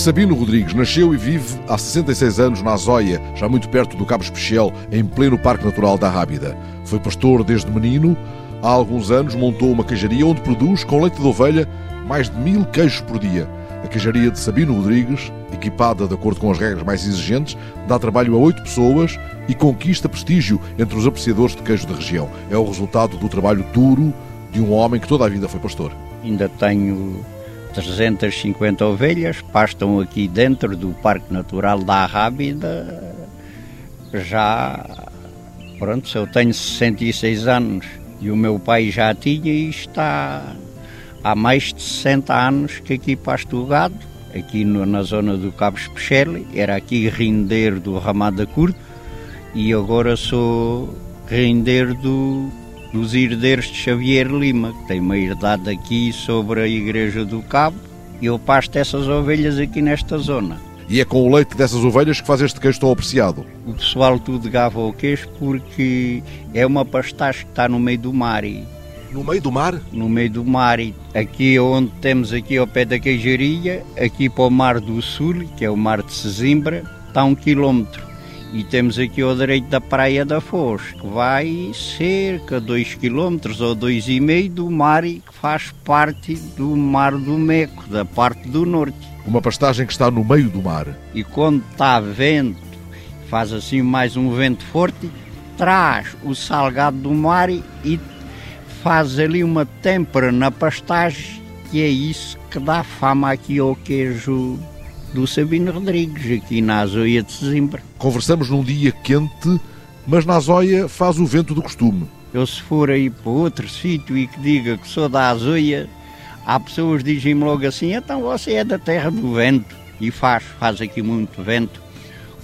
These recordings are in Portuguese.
Sabino Rodrigues nasceu e vive há 66 anos na Azóia, já muito perto do Cabo Especial, em pleno Parque Natural da Rábida. Foi pastor desde menino. Há alguns anos montou uma queijaria onde produz, com leite de ovelha, mais de mil queijos por dia. A queijaria de Sabino Rodrigues, equipada de acordo com as regras mais exigentes, dá trabalho a oito pessoas e conquista prestígio entre os apreciadores de queijo da região. É o resultado do trabalho duro de um homem que toda a vida foi pastor. Ainda tenho 350 ovelhas, pastam aqui dentro do Parque Natural da Rábida. Já, pronto, eu tenho 66 anos e o meu pai já tinha e está há mais de 60 anos que aqui pasto o gado, aqui no, na zona do Cabo Especial, era aqui render do Ramada Curto e agora sou render do dos herdeiros de Xavier Lima, que tem uma herdade aqui sobre a Igreja do Cabo, e eu pasto essas ovelhas aqui nesta zona. E é com o leite dessas ovelhas que faz este queijo tão apreciado? O pessoal tudo gava o queijo porque é uma pastagem que está no meio do mar. E no meio do mar? No meio do mar. E aqui onde temos aqui ao pé da queijaria, aqui para o Mar do Sul, que é o Mar de Sesimbra, está um quilómetro. E temos aqui ao direito da Praia da Foz, que vai cerca de 2 km ou 2,5 do mar e que faz parte do Mar do Meco, da parte do norte. Uma pastagem que está no meio do mar. E quando está vento, faz assim mais um vento forte, traz o salgado do mar e faz ali uma têmpera na pastagem, que é isso que dá fama aqui ao queijo do Sabino Rodrigues, aqui na Azóia de Sesimbra. Conversamos num dia quente, mas na Azóia faz o vento do costume. Eu se for aí para outro sítio e que diga que sou da Azóia, há pessoas que dizem-me logo assim, então você é da terra do vento. E faz, faz aqui muito vento.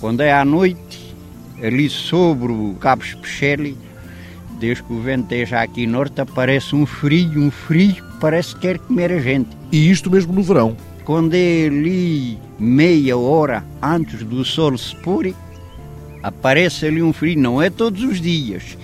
Quando é à noite, ali sobre o Cabo Especiali, desde que o vento esteja aqui norte, aparece um frio, um frio, parece que quer comer a gente. E isto mesmo no verão? Quando ali meia hora antes do sol se pôr, aparece ali um frio, não é todos os dias,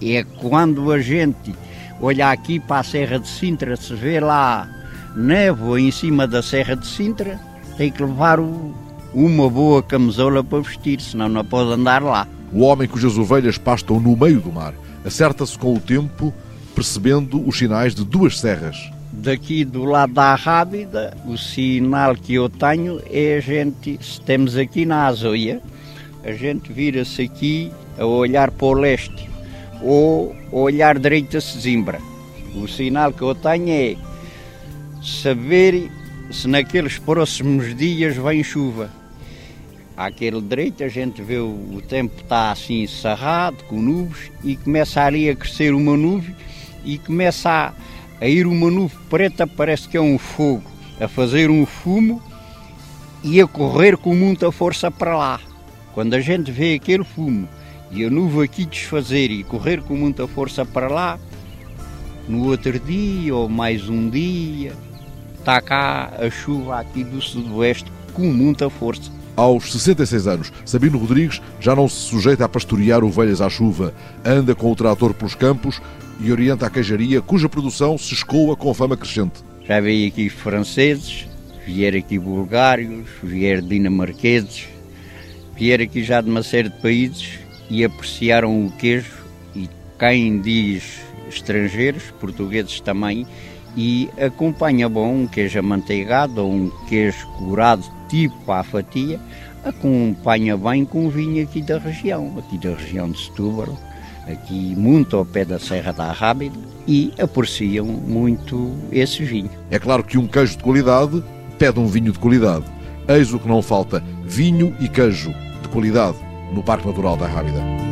é quando a gente olha aqui para a Serra de Sintra, se vê lá névoa em cima da Serra de Sintra, tem que levar o, uma boa camisola para vestir, senão não pode andar lá. O homem cujas ovelhas pastam no meio do mar acerta-se com o tempo, percebendo os sinais de duas serras daqui do lado da Rábida, o sinal que eu tenho é a gente, estamos aqui na Azoia, a gente vira-se aqui a olhar para o leste ou olhar direito a Sesimbra. O sinal que eu tenho é saber se naqueles próximos dias vem chuva. Àquele direito a gente vê o, o tempo está assim cerrado, com nuvens, e começa ali a crescer uma nuvem e começa a a ir uma nuvem preta, parece que é um fogo, a fazer um fumo e a correr com muita força para lá. Quando a gente vê aquele fumo e a nuvem aqui desfazer e correr com muita força para lá, no outro dia ou mais um dia, está cá a chuva aqui do sudoeste com muita força. Aos 66 anos, Sabino Rodrigues já não se sujeita a pastorear ovelhas à chuva, anda com o trator pelos campos e orienta a queijaria, cuja produção se escoa com fama crescente. Já veio aqui franceses, vieram aqui bulgários, vieram dinamarqueses, vieram aqui já de uma série de países e apreciaram o queijo e quem diz estrangeiros, portugueses também, e acompanha bom um queijo amanteigado ou um queijo curado tipo à fatia, acompanha bem com vinho aqui da região, aqui da região de Setúbal, aqui muito ao pé da Serra da Rábida e apreciam muito esse vinho. É claro que um queijo de qualidade pede um vinho de qualidade. Eis o que não falta: vinho e queijo de qualidade no Parque Natural da Rábida.